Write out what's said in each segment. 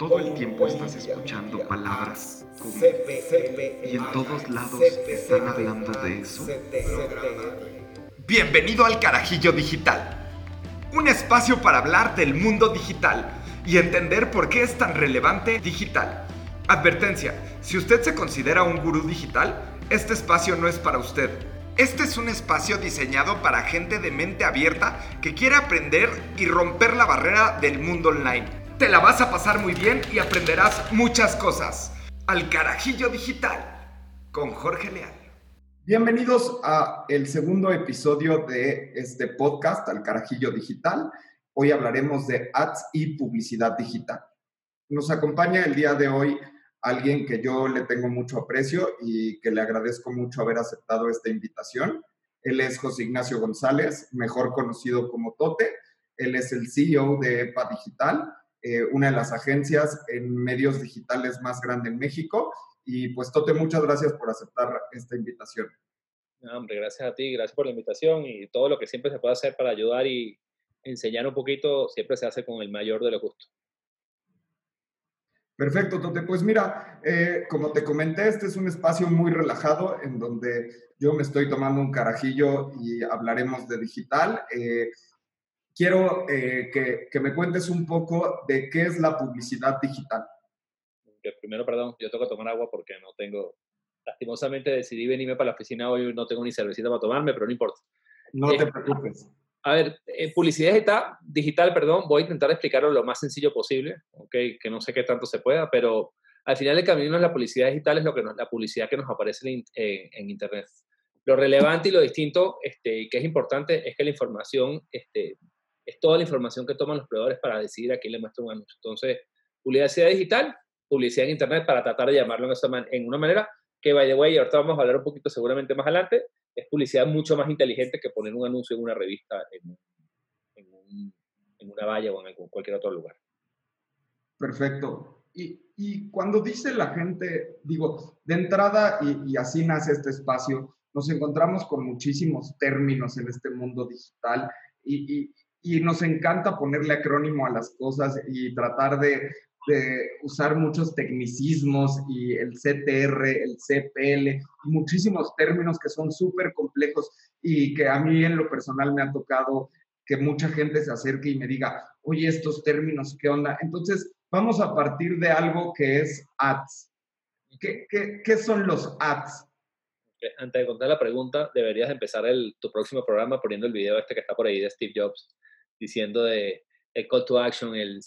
Todo el tiempo estás escuchando palabras como y en todos lados están hablando de eso. Bienvenido al Carajillo Digital, un espacio para hablar del mundo digital y entender por qué es tan relevante digital. Advertencia, si usted se considera un gurú digital, este espacio no es para usted. Este es un espacio diseñado para gente de mente abierta que quiere aprender y romper la barrera del mundo online. Te la vas a pasar muy bien y aprenderás muchas cosas. Al Carajillo Digital con Jorge Leal. Bienvenidos a el segundo episodio de este podcast, Al Carajillo Digital. Hoy hablaremos de ads y publicidad digital. Nos acompaña el día de hoy alguien que yo le tengo mucho aprecio y que le agradezco mucho haber aceptado esta invitación. Él es José Ignacio González, mejor conocido como Tote. Él es el CEO de EPA Digital eh, una de las agencias en medios digitales más grande en México. Y pues Tote, muchas gracias por aceptar esta invitación. No, hombre, gracias a ti, gracias por la invitación y todo lo que siempre se puede hacer para ayudar y enseñar un poquito, siempre se hace con el mayor de los gustos. Perfecto, Tote. Pues mira, eh, como te comenté, este es un espacio muy relajado en donde yo me estoy tomando un carajillo y hablaremos de digital. Eh, quiero eh, que, me cuentes un poco de qué es la publicidad digital. primero, perdón, yo tengo que tomar agua porque no tengo, lastimosamente decidí venirme para la oficina hoy, no tengo ni cervecita para tomarme, pero no importa. No te preocupes. A ver, en publicidad digital, digital, perdón, voy a intentar explicarlo lo más sencillo posible, okay, que no sé qué tanto se pueda, pero al final el camino es la publicidad digital, es lo que la publicidad que nos aparece en, en, Internet. Lo relevante y lo distinto, este, que es importante, es que la información este, es toda la información que toman los proveedores para decidir a quién le muestra un anuncio. Entonces, publicidad digital, publicidad en Internet para tratar de llamarlo en, esa en una manera que, by the way, ahorita vamos a hablar un poquito seguramente más adelante, es publicidad mucho más inteligente que poner un anuncio en una revista, en, una valla o en cualquier otro lugar. Perfecto. Y, y, cuando dice la gente, digo, de entrada, y, y, así nace este espacio, nos encontramos con muchísimos términos en este mundo digital y, y nos encanta ponerle acrónimo a las cosas y tratar de, usar muchos tecnicismos y el CTR, el CPL, muchísimos términos que son súper complejos y que a mí en lo personal me ha tocado que mucha gente se acerque y me diga, oye, estos términos, ¿qué onda? Entonces, vamos a partir de algo que es ads. ¿Qué, son los ads? Antes de contar la pregunta, deberías empezar el, tu próximo programa poniendo el video este que está por ahí de Steve Jobs diciendo de el call to action, el,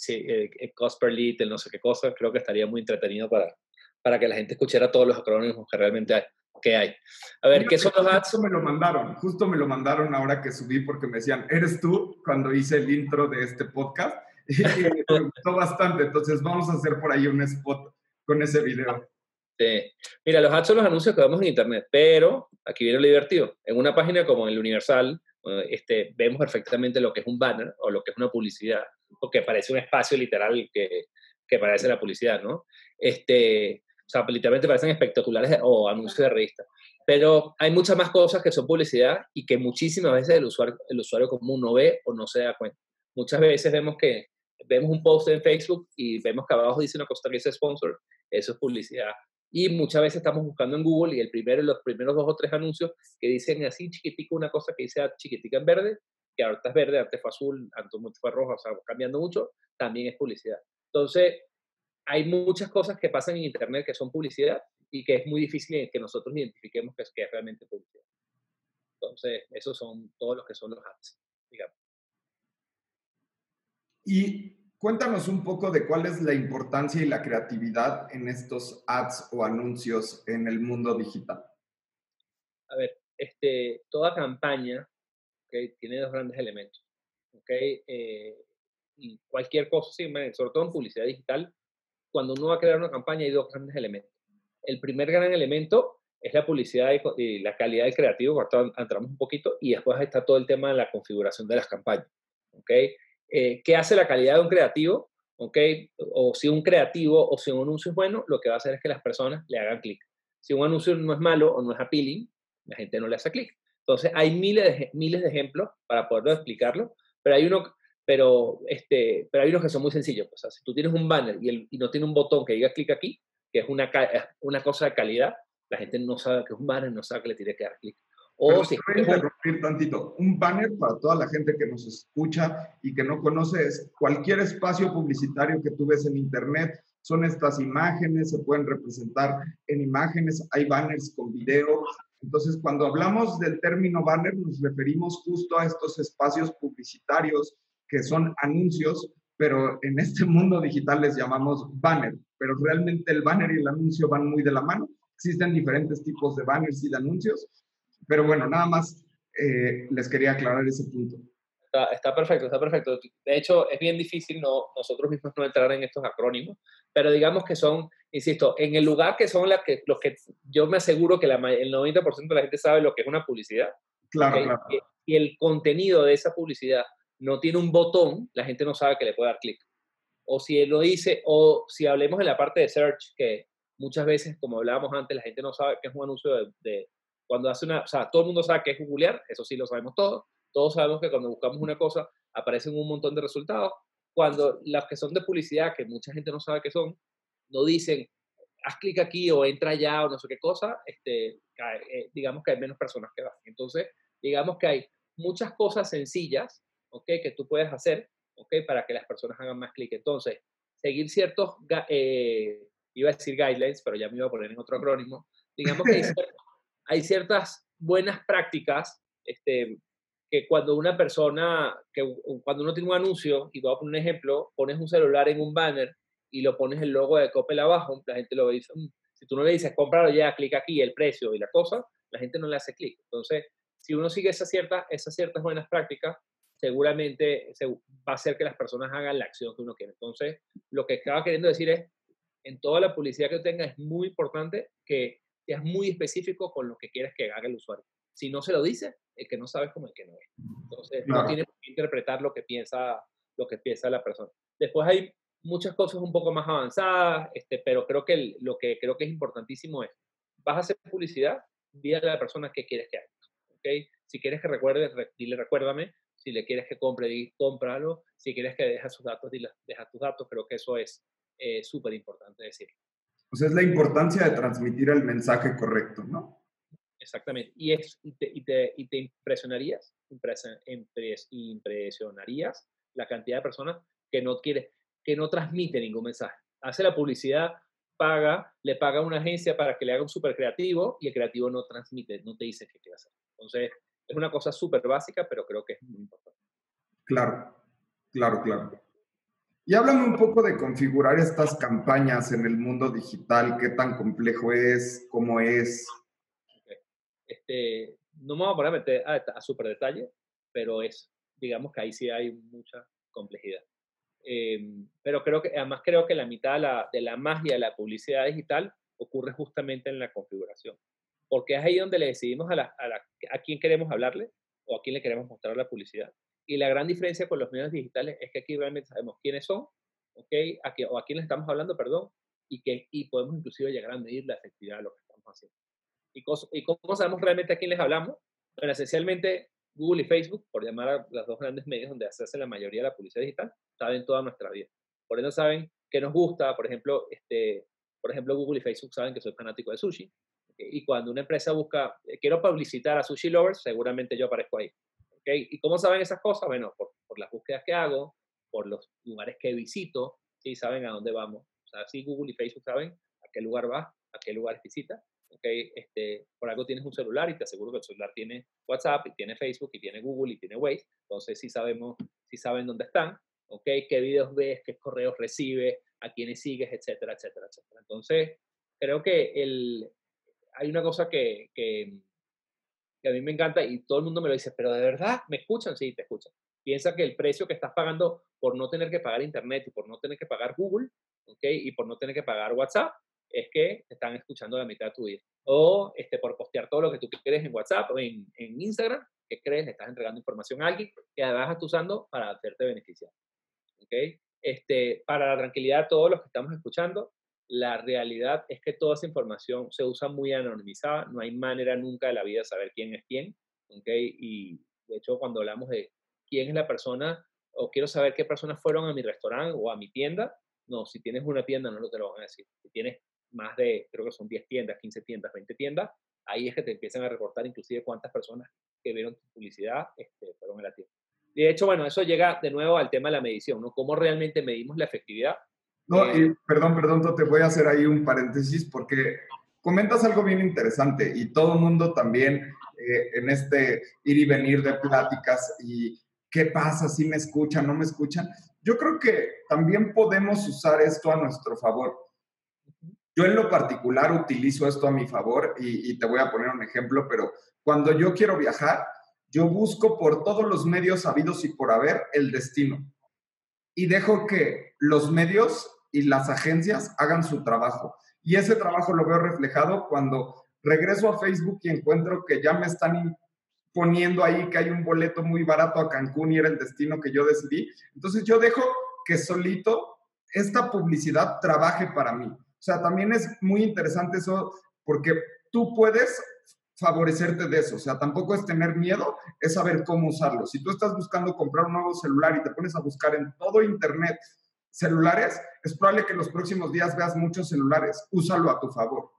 cost per lead, el no sé qué cosa, creo que estaría muy entretenido para, para que la gente escuchara todos los acrónimos que realmente hay. Que hay. A ver, ¿qué son los ads? Justo me lo mandaron, justo me lo mandaron ahora que subí porque me decían, ¿eres tú? Cuando hice el intro de este podcast. Y me gustó bastante, entonces vamos a hacer por ahí un spot con ese video. Sí. Mira, los ads son los anuncios que vemos en Internet, pero aquí viene lo divertido. En una página como el Universal, este, vemos perfectamente lo que es un banner o lo que es una publicidad, porque parece un espacio literal que, que parece la publicidad, ¿no? Este, o sea, literalmente parecen espectaculares o anuncios de revista. Pero hay muchas más cosas que son publicidad y que muchísimas veces el usuario, el usuario común no ve o no se da cuenta. Muchas veces vemos que vemos un post en Facebook y vemos que abajo dice una cosa que dice sponsor, eso es publicidad. Y muchas veces estamos buscando en Google y el primero, los primeros dos o tres anuncios que dicen así chiquitico una cosa que dice chiquitica en verde, que ahorita es verde, antes fue azul, antes fue rojo, o sea, cambiando mucho, también es publicidad. Entonces, hay muchas cosas que pasan en Internet que son publicidad y que es muy difícil que nosotros identifiquemos que es, que es realmente publicidad. Entonces, esos son todos los que son los ads, digamos. Y Cuéntanos un poco de cuál es la importancia y la creatividad en estos ads o anuncios en el mundo digital. A ver, este, toda campaña tiene dos grandes elementos. Eh, y cualquier cosa, sobre todo en publicidad digital, cuando uno va a crear una campaña hay dos grandes elementos. El primer gran elemento es la publicidad y la calidad del creativo, ahorita entramos un poquito, y después está todo el tema de la configuración de las campañas. ¿okay? Eh, qué hace la calidad de un creativo, ¿ok? O si un creativo o si un anuncio es bueno, lo que va a hacer es que las personas le hagan clic. Si un anuncio no es malo o no es appealing, la gente no le hace clic. Entonces, hay miles de, miles de ejemplos para poderlo explicarlo, pero hay uno, pero, este, pero hay unos que son muy sencillos. O sea, si tú tienes un banner y, el, y no tiene un botón que diga clic aquí, que es una, una cosa de calidad, la gente no sabe que es un banner, no sabe que le tiene que dar clic. O si voy a interrumpir tantito. Un banner para toda la gente que nos escucha y que no conoce es cualquier espacio publicitario que tú ves en internet. Son estas imágenes, se pueden representar en imágenes, hay banners con video. Entonces, cuando hablamos del término banner, nos referimos justo a estos espacios publicitarios que son anuncios, pero en este mundo digital les llamamos banner. Pero realmente el banner y el anuncio van muy de la mano. Existen diferentes tipos de banners y de anuncios pero bueno, nada más eh, les quería aclarar ese punto. Está, perfecto, está perfecto. De hecho, es bien difícil no, nosotros mismos no entrar en estos acrónimos, pero digamos que son, insisto, en el lugar que son las que, los que yo me aseguro que la, el 90% de la gente sabe lo que es una publicidad. Claro, claro. Y, el contenido de esa publicidad no tiene un botón, la gente no sabe que le puede dar clic. O si él lo dice, o si hablemos en la parte de search, que muchas veces, como hablábamos antes, la gente no sabe que es un anuncio de, cuando hace una, o sea, todo el mundo sabe que es googlear, eso sí lo sabemos todos. Todos sabemos que cuando buscamos una cosa aparecen un montón de resultados. Cuando las que son de publicidad, que mucha gente no sabe qué son, no dicen, haz clic aquí o entra allá o no sé qué cosa, este, eh, digamos que hay menos personas que van. Entonces, digamos que hay muchas cosas sencillas, ¿ok? Que tú puedes hacer, ¿ok? Para que las personas hagan más clic. Entonces, seguir ciertos, eh, iba a decir guidelines, pero ya me iba a poner en otro acrónimo. Digamos que hay hay ciertas buenas prácticas este, que cuando una persona, que cuando uno tiene un anuncio, y voy a poner un ejemplo, pones un celular en un banner y lo pones el logo de Coppel abajo, la gente lo dice, mm", si tú no le dices, cómpralo ya, clic aquí, el precio y la cosa, la gente no le hace clic. Entonces, si uno sigue esas ciertas, esas ciertas buenas prácticas, seguramente se, va a hacer que las personas hagan la acción que uno quiere. Entonces, lo que estaba queriendo decir es, en toda la publicidad que tenga es muy importante que es muy específico con lo que quieres que haga el usuario. Si no se lo dice, el que no sabe es como el que no es. Entonces, no tiene que interpretar lo que piensa lo que piensa la persona. Después hay muchas cosas un poco más avanzadas, este, pero creo que lo que creo que es importantísimo es, vas a hacer publicidad, dile a la persona qué quieres que haga. ¿okay? Si quieres que recuerde, dile recuérdame. Si le quieres que compre, dile cómpralo. Si quieres que deje sus datos, dile deja tus datos. Creo que eso es eh, súper importante decir. Pues es la importancia de transmitir el mensaje correcto, ¿no? Exactamente. Y, es, y, te, y, te, y te impresionarías, impresionarías la cantidad de personas que no quiere, que no transmite ningún mensaje. Hace la publicidad, paga, le paga a una agencia para que le haga un súper creativo y el creativo no transmite, no te dice qué quiere hacer. Entonces, es una cosa súper básica, pero creo que es muy importante. Claro, claro, claro. Y háblame un poco de configurar estas campañas en el mundo digital, qué tan complejo es, cómo es. Este, no me voy a poner a meter a, a súper detalle, pero es, digamos que ahí sí hay mucha complejidad. Em, pero creo que, además creo que la mitad de la, magia de la publicidad digital ocurre justamente en la configuración. Porque es ahí donde le decidimos a quién queremos hablarle o a quién le queremos mostrar la publicidad. Y la gran diferencia con los medios digitales es que aquí realmente sabemos quiénes son, ¿ok? Aquí, o a quién estamos hablando, perdón, y, que, y podemos inclusive llegar a medir la efectividad de lo que estamos haciendo. ¿Y, ¿Y cómo sabemos realmente a quién les hablamos? Bueno, esencialmente Google y Facebook, por llamar a los dos grandes medios donde se hace la mayoría de la publicidad digital, saben toda nuestra vida. Por eso saben qué nos gusta, por ejemplo, este, por ejemplo, Google y Facebook saben que soy fanático de sushi. Y cuando una empresa busca, eh, quiero publicitar a Sushi Lovers, seguramente yo aparezco ahí. ¿Y cómo saben esas cosas? Bueno, por, las búsquedas que hago, por los lugares que visito, ¿sí? Saben a dónde vamos. O sea, sí, Google y Facebook saben a qué lugar vas, a qué lugar visitas. ¿okay? Este, por algo tienes un celular y te aseguro que el celular tiene WhatsApp, y tiene Facebook, y tiene Google, y tiene Waze. Entonces, sí sabemos, sí saben dónde están, ¿ok? Qué videos ves, qué correos recibes, a quiénes sigues, etcétera, etcétera, etcétera. Entonces, creo que el, hay una cosa que que a mí me encanta y todo el mundo me lo dice, pero de verdad, ¿me escuchan? Sí, te escuchan. Piensa que el precio que estás pagando por no tener que pagar Internet y por no tener que pagar Google, ¿ok? Y por no tener que pagar WhatsApp, es que te están escuchando la mitad de tu vida. O este, por postear todo lo que tú quieres en WhatsApp o en, en Instagram, ¿qué crees? Le estás entregando información a alguien que además estás usando para hacerte beneficiar. ¿Ok? Este, para la tranquilidad de todos los que estamos escuchando, la realidad es que toda esa información se usa muy anonimizada, no hay manera nunca de la vida de saber quién es quién, ¿ok? Y de hecho cuando hablamos de quién es la persona, o quiero saber qué personas fueron a mi restaurante o a mi tienda. No, si tienes una tienda no te lo van a decir. Si tienes más de, creo que son 10 tiendas, 15 tiendas, 20 tiendas, ahí es que te empiezan a reportar inclusive cuántas personas que vieron tu publicidad este, fueron a la tienda. De hecho, bueno, eso llega de nuevo al tema de la medición, ¿no? ¿Cómo realmente medimos la efectividad? No, y eh, perdón, perdón, te voy a hacer ahí un paréntesis porque comentas algo bien interesante y todo el mundo también eh, en este ir y venir de pláticas y qué pasa, si me escuchan, no me escuchan. Yo creo que también podemos usar esto a nuestro favor. Yo en lo particular utilizo esto a mi favor y, te voy a poner un ejemplo, pero cuando yo quiero viajar, yo busco por todos los medios habidos y por haber el destino y dejo que los medios y las agencias hagan su trabajo. Y ese trabajo lo veo reflejado cuando regreso a Facebook y encuentro que ya me están poniendo ahí que hay un boleto muy barato a Cancún y era el destino que yo decidí. Entonces yo dejo que solito esta publicidad trabaje para mí. O sea, también es muy interesante eso porque tú puedes favorecerte de eso. O sea, tampoco es tener miedo, es saber cómo usarlo. Si tú estás buscando comprar un nuevo celular y te pones a buscar en todo Internet celulares, es probable que en los próximos días veas muchos celulares. Úsalo a tu favor.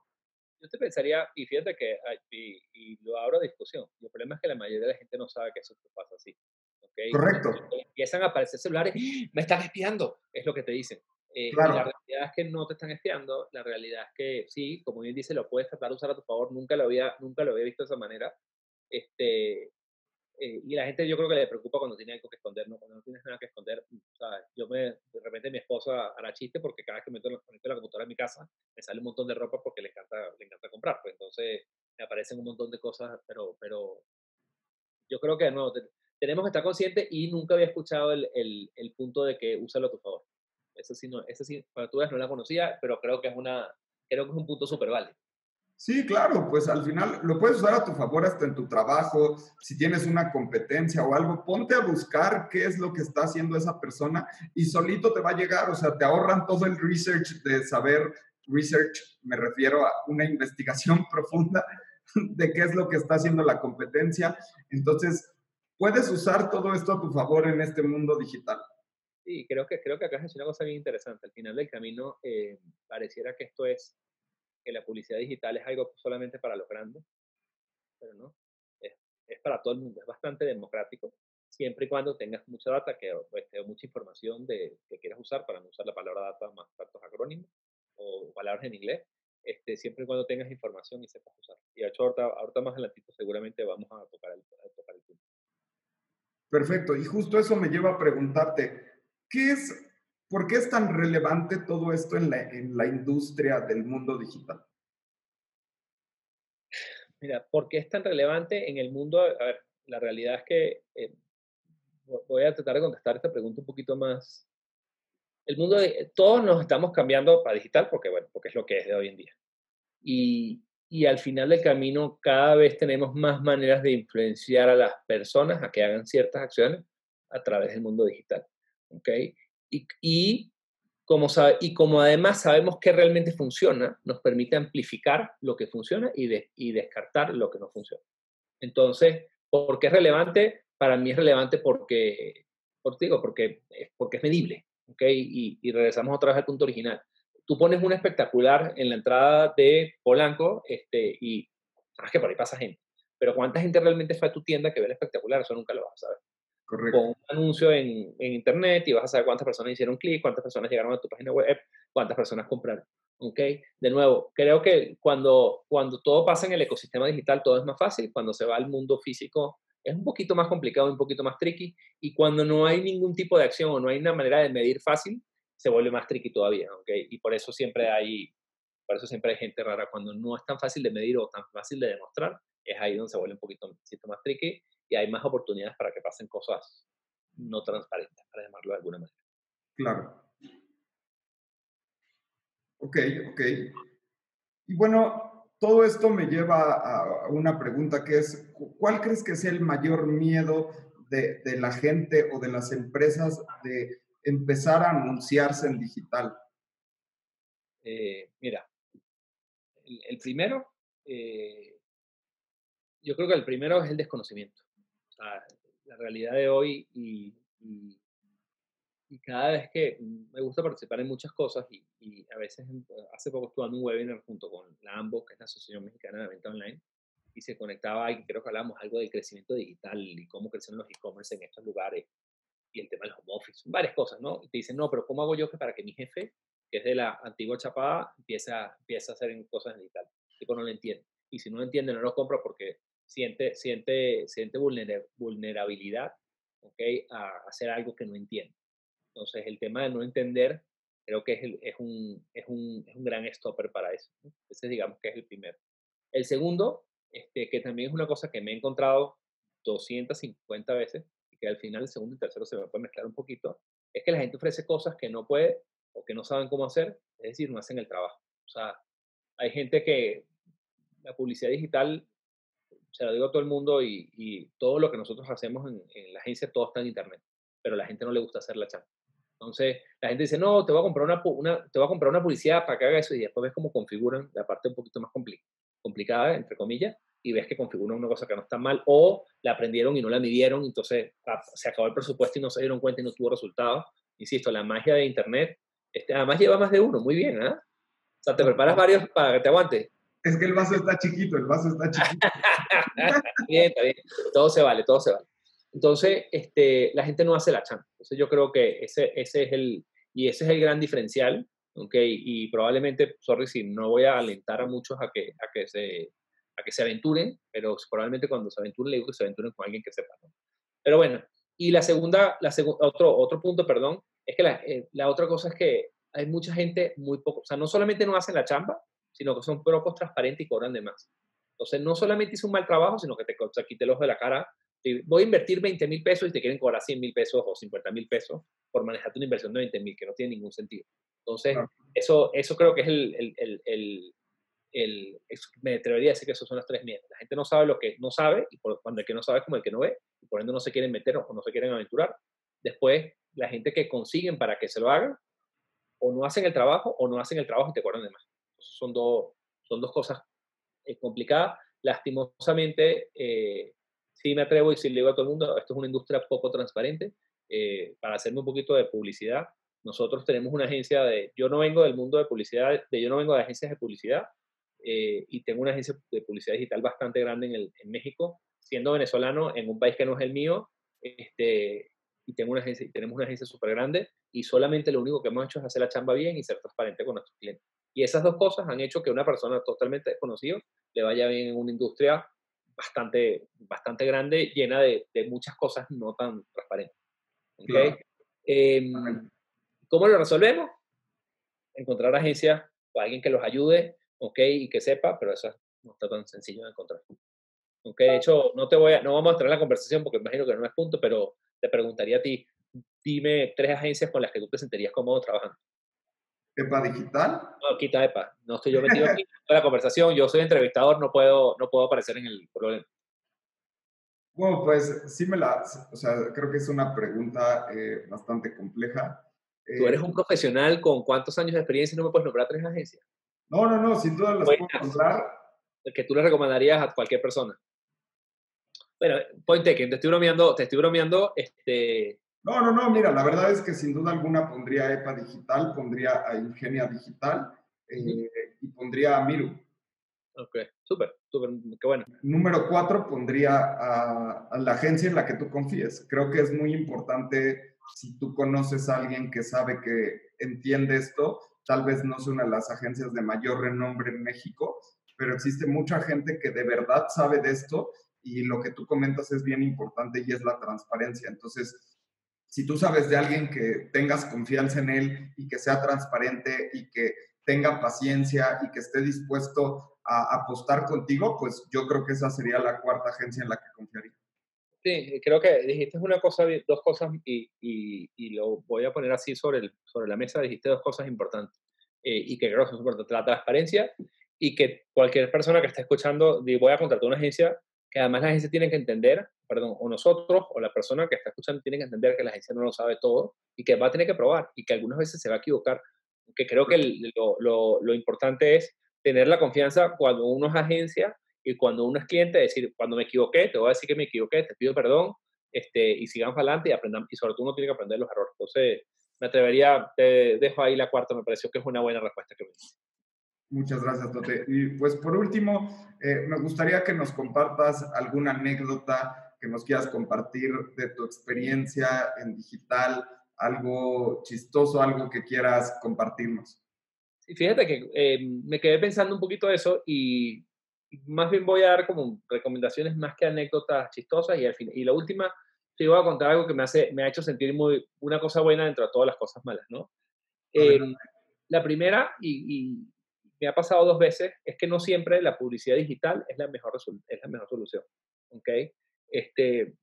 Yo te pensaría, y fíjate que, y, lo abro a discusión, el problema es que la mayoría de la gente no sabe que eso pasa así. Correcto. empiezan a aparecer celulares, ¡Ah! me están espiando, es lo que te dicen. Eh, la realidad es que no te están espiando, la realidad es que sí, como bien dice, lo puedes tratar de usar a tu favor, nunca lo había, nunca lo había visto de esa manera. Este, eh, y la gente yo creo que le preocupa cuando tiene algo que esconder, ¿no? Cuando no tienes nada que esconder, sea, yo me, de repente mi esposa hará chiste porque cada vez que meto, conecto la computadora en mi casa, me sale un montón de ropa porque le encanta, le encanta comprar, pues entonces me aparecen un montón de cosas, pero, pero yo creo que de nuevo, tenemos que estar conscientes y nunca había escuchado el, el, el punto de que úsalo a tu favor. Esa sí, no, esa sí, para tú no la conocía, pero creo que es, una, creo que es un punto súper válido. Sí, claro, pues al final lo puedes usar a tu favor hasta en tu trabajo, si tienes una competencia o algo, ponte a buscar qué es lo que está haciendo esa persona y solito te va a llegar, o sea, te ahorran todo el research de saber, research me refiero a una investigación profunda de qué es lo que está haciendo la competencia. Entonces, puedes usar todo esto a tu favor en este mundo digital. Sí, creo que, creo que acá es una cosa bien interesante. Al final del camino, eh, pareciera que esto es, que la publicidad digital es algo solamente para los grandes, pero no, es, es para todo el mundo, es bastante democrático, siempre y cuando tengas mucha data, que, pues, mucha información de, que quieras usar, para no usar la palabra data más tantos acrónimos o palabras en inglés, este, siempre y cuando tengas información y sepas usar. Y de hecho, ahorita, ahorita más adelantito seguramente vamos a tocar el, a tocar el punto. Perfecto, y justo eso me lleva a preguntarte, ¿Qué es, ¿Por qué es tan relevante todo esto en la, en la industria del mundo digital? Mira, ¿por qué es tan relevante en el mundo? A ver, la realidad es que eh, voy a tratar de contestar esta pregunta un poquito más. El mundo, de, todos nos estamos cambiando para digital porque, bueno, porque es lo que es de hoy en día. Y, y al final del camino cada vez tenemos más maneras de influenciar a las personas a que hagan ciertas acciones a través del mundo digital. ¿ok? Y, como sabe, y como además sabemos que realmente funciona, nos permite amplificar lo que funciona y, y descartar lo que no funciona. Entonces, ¿por qué es relevante? Para mí es relevante porque, por, digo, porque, porque es medible, ¿ok? Y, regresamos otra vez al punto original. Tú pones un espectacular en la entrada de Polanco este, y sabes que por ahí pasa gente. Pero ¿cuánta gente realmente fue a tu tienda que ve el espectacular? Eso nunca lo vas a saber. Correcto. Un anuncio en, en, internet y vas a saber cuántas personas hicieron clic, cuántas personas llegaron a tu página web, cuántas personas compraron. ¿Ok? De nuevo, creo que cuando, cuando todo pasa en el ecosistema digital, todo es más fácil. Cuando se va al mundo físico, es un poquito más complicado, un poquito más tricky. Y cuando no hay ningún tipo de acción o no hay una manera de medir fácil, se vuelve más tricky todavía. ¿Ok? Y por eso siempre hay, por eso siempre hay gente rara. Cuando no es tan fácil de medir o tan fácil de demostrar, es ahí donde se vuelve un poquito, un poquito más tricky y hay más oportunidades para que pasen cosas no transparentes, para llamarlo de alguna manera. Claro. Ok, ok. Y bueno, todo esto me lleva a una pregunta que es, ¿cuál crees que sea el mayor miedo de, de la gente o de las empresas de empezar a anunciarse en digital? Eh, mira, el, primero, eh, yo creo que el primero es el desconocimiento la realidad de hoy y, y cada vez que me gusta participar en muchas cosas y, y a veces, hace poco estuve dando un webinar junto con la AMBO, que es la Asociación Mexicana de Venta Online, y se conectaba y creo que hablábamos algo del crecimiento digital y cómo crecen los e-commerce en estos lugares y el tema del home office, varias cosas, ¿no? Y te dicen, no, pero ¿cómo hago yo que para que mi jefe, que es de la antigua chapada, empiece a, empiece a hacer cosas en digital? Tipo, no lo entiende. Y si no lo entiende, no lo compra porque siente, siente, siente vulnerabilidad ¿okay? a hacer algo que no entiende. Entonces, el tema de no entender creo que es, es, un, es, un, es, un, gran stopper para eso. Ese digamos que es el primero. El segundo, este, que también es una cosa que me he encontrado 250 veces y que al final el segundo y tercero se me puede mezclar un poquito, es que la gente ofrece cosas que no puede o que no saben cómo hacer, es decir, no hacen el trabajo. O sea, hay gente que la publicidad digital, se lo digo a todo el mundo y, y todo lo que nosotros hacemos en, en, la agencia, todo está en Internet, pero a la gente no le gusta hacer la chamba. Entonces, la gente dice, no, te voy a comprar una, una, te voy a comprar una publicidad para que haga eso y después ves cómo configuran la parte un poquito más complicada, entre comillas, y ves que configuran una cosa que no está mal o la aprendieron y no la midieron, entonces ah, se acabó el presupuesto y no se dieron cuenta y no tuvo resultados. Insisto, la magia de Internet, este, además lleva más de uno, muy bien, ¿ah? O sea, te preparas varios para que te aguante. Es que el vaso está chiquito, el vaso está chiquito. bien, está bien. Todo se vale, todo se vale. Entonces, este, la gente no hace la chamba. Entonces, yo creo que ese, ese es el, y ese es el gran diferencial, ¿ok? Y probablemente, sorry si no voy a alentar a muchos a que, a que, se, a que se aventuren, pero probablemente cuando se aventuren, le digo que se aventuren con alguien que sepa, ¿no? Pero bueno, y la segunda, la seg otro, otro punto, perdón, es que la, eh, la otra cosa es que hay mucha gente muy poco, o sea, no solamente no hacen la chamba, sino que son pocos transparentes y cobran de más. Entonces, no solamente hice un mal trabajo, sino que te, quité el ojo de la cara voy a invertir 20 mil pesos y te quieren cobrar 100 mil pesos o 50 mil pesos por manejarte una inversión de 20 mil, que no tiene ningún sentido. Entonces, eso, eso creo que es el, el, el, el, me atrevería a decir que esos son las tres miedos. La gente no sabe lo que no sabe, y por, cuando el que no sabe es como el que no ve, y por ende no se quieren meter o no se quieren aventurar. Después, la gente que consiguen para que se lo hagan, o no hacen el trabajo, o no hacen el trabajo y te cobran de más. Son dos, son dos cosas eh, complicadas. Lastimosamente, eh, sí me atrevo y sí le digo a todo el mundo, esto es una industria poco transparente. Eh, para hacerme un poquito de publicidad, nosotros tenemos una agencia de, yo no vengo del mundo de publicidad, de, yo no vengo de agencias de publicidad eh, y tengo una agencia de publicidad digital bastante grande en, el, en México, siendo venezolano en un país que no es el mío, este, y tengo una agencia, tenemos una agencia súper grande y solamente lo único que hemos hecho es hacer la chamba bien y ser transparente con nuestros clientes. Y esas dos cosas han hecho que una persona totalmente desconocida le vaya bien en una industria bastante, bastante grande, llena de, de muchas cosas no tan transparentes. ¿okay? Eh, ¿Cómo lo resolvemos? Encontrar agencias o alguien que los ayude, ¿ok? Y que sepa, pero eso no está tan sencillo de encontrar. ¿Ok? De hecho, no, te voy a, no vamos a traer la conversación porque imagino que no es punto, pero te preguntaría a ti, dime tres agencias con las que tú te sentirías cómodo trabajando. ¿EPA digital? No, quita EPA. No estoy yo metido aquí en la conversación. Yo soy entrevistador, no puedo, no puedo aparecer en el problema. Bueno, pues sí me la, o sea, creo que es una pregunta eh, bastante compleja. Tú eres un profesional con cuántos años de experiencia y no me puedes nombrar tres agencias. No, no, no, sin duda las puedo nombrar. Que tú le recomendarías a cualquier persona. Bueno, ponte que te estoy bromeando, te estoy bromeando, este, no, no, no, mira, la verdad es que sin duda alguna pondría EPA Digital, pondría a Ingenia Digital eh, y pondría a Miru. Ok, súper, súper, qué bueno. Número cuatro, pondría a, a, la agencia en la que tú confíes. Creo que es muy importante si tú conoces a alguien que sabe que entiende esto, tal vez no sea una de las agencias de mayor renombre en México, pero existe mucha gente que de verdad sabe de esto y lo que tú comentas es bien importante y es la transparencia. Entonces, si tú sabes de alguien que tengas confianza en él y que sea transparente y que tenga paciencia y que esté dispuesto a apostar contigo, pues yo creo que esa sería la cuarta agencia en la que confiaría. Sí, creo que dijiste una cosa, dos cosas y, lo voy a poner así sobre la mesa, dijiste dos cosas importantes eh, y que creo que son importantes, la transparencia y que cualquier persona que esté escuchando, voy a contratar una agencia, que además la agencia tiene que entender perdón, o nosotros o la persona que está escuchando tiene que entender que la agencia no lo sabe todo y que va a tener que probar y que algunas veces se va a equivocar. Que creo que lo, lo, lo, importante es tener la confianza cuando uno es agencia y cuando uno es cliente, decir, cuando me equivoqué, te voy a decir que me equivoqué, te pido perdón, este, y sigamos adelante y aprendan, y sobre todo uno tiene que aprender los errores. Entonces, me atrevería, te dejo ahí la cuarta, me pareció que es una buena respuesta que me dice. Muchas gracias, Tote. Y pues por último, eh, me gustaría que nos compartas alguna anécdota que nos quieras compartir de tu experiencia en digital, algo chistoso, algo que quieras compartirnos. Fíjate que eh, me quedé pensando un poquito eso y más bien voy a dar como recomendaciones más que anécdotas chistosas y al fin, y la última te voy a contar algo que me, hace, me ha hecho sentir muy, una cosa buena dentro de todas las cosas malas, ¿no? Em, la primera, y, me ha pasado dos veces, es que no siempre la publicidad digital es la mejor, es la mejor solución, ¿ok? Este,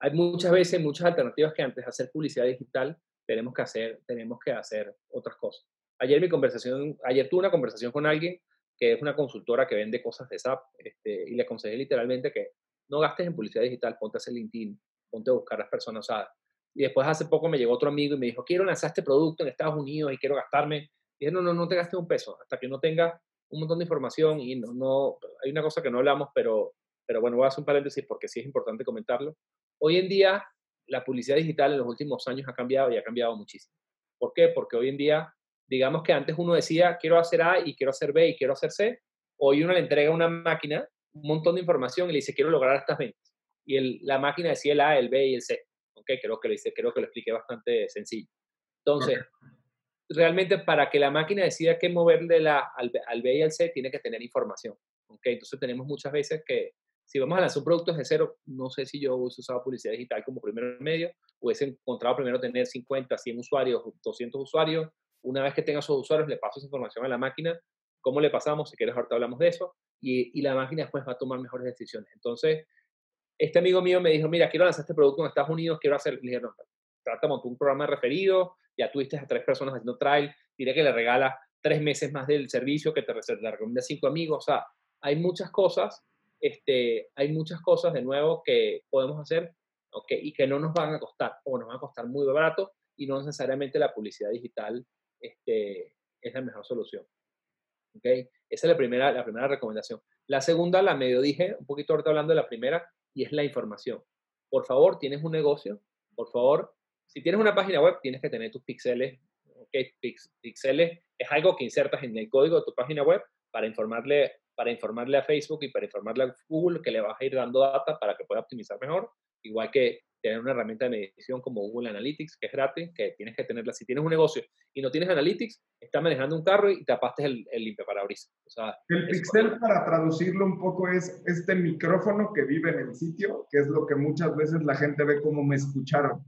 hay muchas veces muchas alternativas que antes de hacer publicidad digital tenemos que hacer, tenemos que hacer otras cosas. Ayer mi conversación, ayer tuve una conversación con alguien que es una consultora que vende cosas de SAP este, y le aconsejé literalmente que no gastes en publicidad digital, ponte a hacer LinkedIn, ponte a buscar a las personas usadas. Y después hace poco me llegó otro amigo y me dijo, quiero lanzar este producto en Estados Unidos y quiero gastarme. Y dije, no, no, no te gastes un peso hasta que no tenga un montón de información y no, no, hay una cosa que no hablamos, pero, pero bueno, voy a hacer un paréntesis porque sí es importante comentarlo. Hoy en día la publicidad digital en los últimos años ha cambiado y ha cambiado muchísimo. ¿Por qué? Porque hoy en día, digamos que antes uno decía, quiero hacer A y quiero hacer B y quiero hacer C. Hoy uno le entrega a una máquina un montón de información y le dice, quiero lograr estas ventas y el, la máquina decía el A, el B y el C. Okay, creo que lo hice, creo que lo expliqué bastante sencillo. Entonces, realmente para que la máquina decida qué moverle la, al, al, B y al C, tiene que tener información. Okay, entonces tenemos muchas veces que si vamos a lanzar un producto de cero, no sé si yo hubiese usado publicidad digital como primer medio, hubiese encontrado primero tener 50, 100 usuarios, 200 usuarios. Una vez que tenga esos usuarios, le paso esa información a la máquina. ¿Cómo le pasamos? Si quieres, ahorita hablamos de eso. Y, y la máquina después va a tomar mejores decisiones. Entonces, este amigo mío me dijo, mira, quiero lanzar este producto en Estados Unidos, quiero hacer, le dije, no, trata de un programa referido, ya tuviste a tres personas haciendo trial, diré que le regala tres meses más del servicio, que te, te recomienda cinco amigos, o sea, hay muchas cosas, este, hay muchas cosas de nuevo que podemos hacer okay, y que no nos van a costar, o nos van a costar muy barato, y no necesariamente la publicidad digital este, es la mejor solución. Okay. Esa es la primera, la primera recomendación. La segunda, la medio dije, un poquito ahorita hablando de la primera, y es la información. Por favor, tienes un negocio, por favor, si tienes una página web, tienes que tener tus píxeles. Okay, píxeles es algo que insertas en el código de tu página web para informarle, para informarle a Facebook y para informarle a Google que le vas a ir dando data para que pueda optimizar mejor. Igual que tener una herramienta de medición como Google Analytics, que es gratis, que tienes que tenerla. Si tienes un negocio y no tienes Analytics, estás manejando un carro y tapaste el, el limpiaparabrisas. O sea, el pixel, para traducirlo un poco, es este micrófono que vive en el sitio, que es lo que muchas veces la gente ve como me escucharon.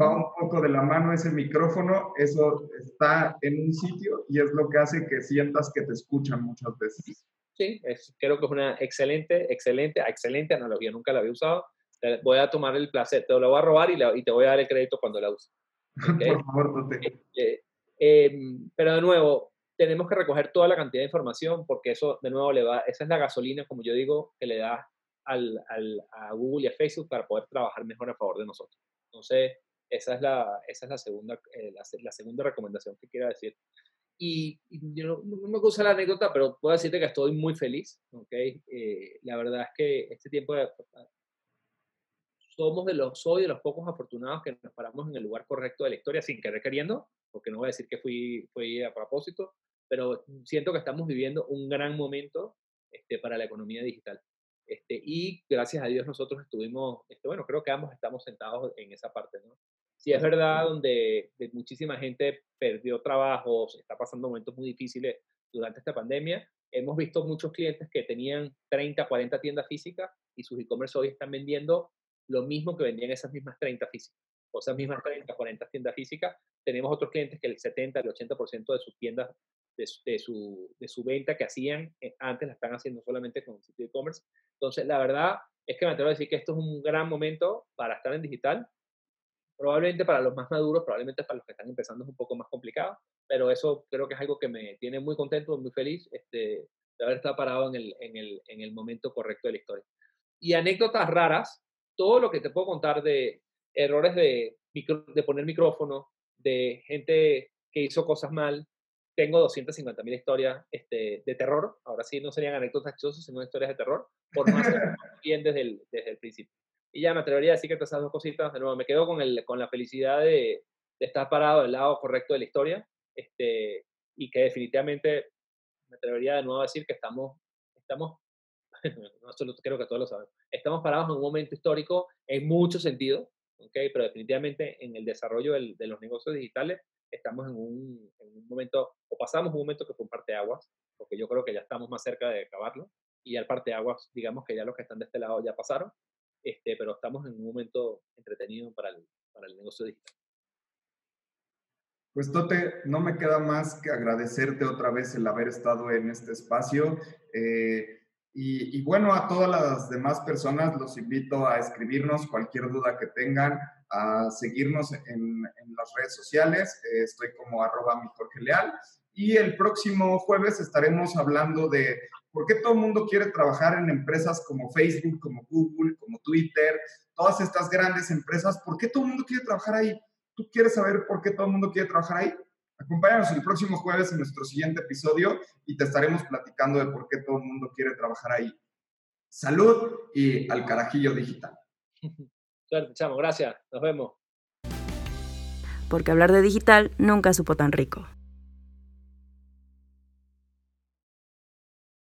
Va un poco de la mano ese micrófono, eso está en un sitio y es lo que hace que sientas que te escuchan muchas veces. Sí, es, creo que es una excelente, excelente, excelente analogía, nunca la había usado voy a tomar el placer, te lo voy a robar y, te voy a dar el crédito cuando la use. Por favor, eh, em, pero de nuevo, tenemos que recoger toda la cantidad de información porque eso, de nuevo, le va, esa es la gasolina, como yo digo, que le da al, al, a Google y a Facebook para poder trabajar mejor a favor de nosotros. Entonces, esa es la, esa es la, segunda, eh, la, segunda recomendación que quiero decir. Y, yo no, me gusta la anécdota, pero puedo decirte que estoy muy feliz. ¿okay? Eh, la verdad es que este tiempo de, somos de los, soy de los pocos afortunados que nos paramos en el lugar correcto de la historia sin querer queriendo, porque no voy a decir que fui, fui a propósito, pero siento que estamos viviendo un gran momento este, para la economía digital. Este, y gracias a Dios nosotros estuvimos, este, bueno, creo que ambos estamos sentados en esa parte, ¿no? Sí, es verdad, donde muchísima gente perdió trabajos, está pasando momentos muy difíciles durante esta pandemia. Hemos visto muchos clientes que tenían 30, 40 tiendas físicas y sus e-commerce hoy están vendiendo lo mismo que vendían esas mismas 30 físicas. O esas mismas 30, 40 tiendas físicas. Tenemos otros clientes que el 70, el 80% de sus tiendas, de, su, de su venta que hacían eh, antes la están haciendo solamente con sitio e-commerce. Entonces, la verdad es que me atrevo a decir que esto es un gran momento para estar en digital. Probablemente para los más maduros, probablemente para los que están empezando es un poco más complicado, pero eso creo que es algo que me tiene muy contento, muy feliz este, de haber estado parado en el, en, el, en el momento correcto de la historia. Y anécdotas raras, todo lo que te puedo contar de errores de, de poner micrófono, de gente que hizo cosas mal. Tengo 250 mil historias este, de terror. Ahora sí, no serían anécdotas chistosas, sino historias de terror, por más bien desde el, desde el principio. Y ya me atrevería a decir que esas dos cositas, de nuevo, me quedo con, el, con la felicidad de, de estar parado del lado correcto de la historia este, y que definitivamente me atrevería de nuevo a decir que estamos, estamos no creo que todos lo sabemos, estamos parados en un momento histórico en muchos sentidos, ¿okay? pero definitivamente en el desarrollo del, de los negocios digitales estamos en un, en un, momento, o pasamos un momento que fue un parte de aguas, porque yo creo que ya estamos más cerca de acabarlo, y al parte de aguas, digamos que ya los que están de este lado ya pasaron, este, pero estamos en un momento entretenido para el, para el negocio digital. Pues Tote, no me queda más que agradecerte otra vez el haber estado en este espacio. Eh, y, bueno, a todas las demás personas los invito a escribirnos cualquier duda que tengan, a seguirnos en, las redes sociales. Eh, estoy como arroba mi Jorge Leal. Y el próximo jueves estaremos hablando de por qué todo el mundo quiere trabajar en empresas como Facebook, como Google, como Twitter, todas estas grandes empresas. ¿Por qué todo el mundo quiere trabajar ahí? ¿Tú quieres saber por qué todo el mundo quiere trabajar ahí? Acompáñanos el próximo jueves en nuestro siguiente episodio y te estaremos platicando de por qué todo el mundo quiere trabajar ahí. Salud y al carajillo digital. Suerte, chamo. Gracias. Nos vemos. Porque hablar de digital nunca supo tan rico.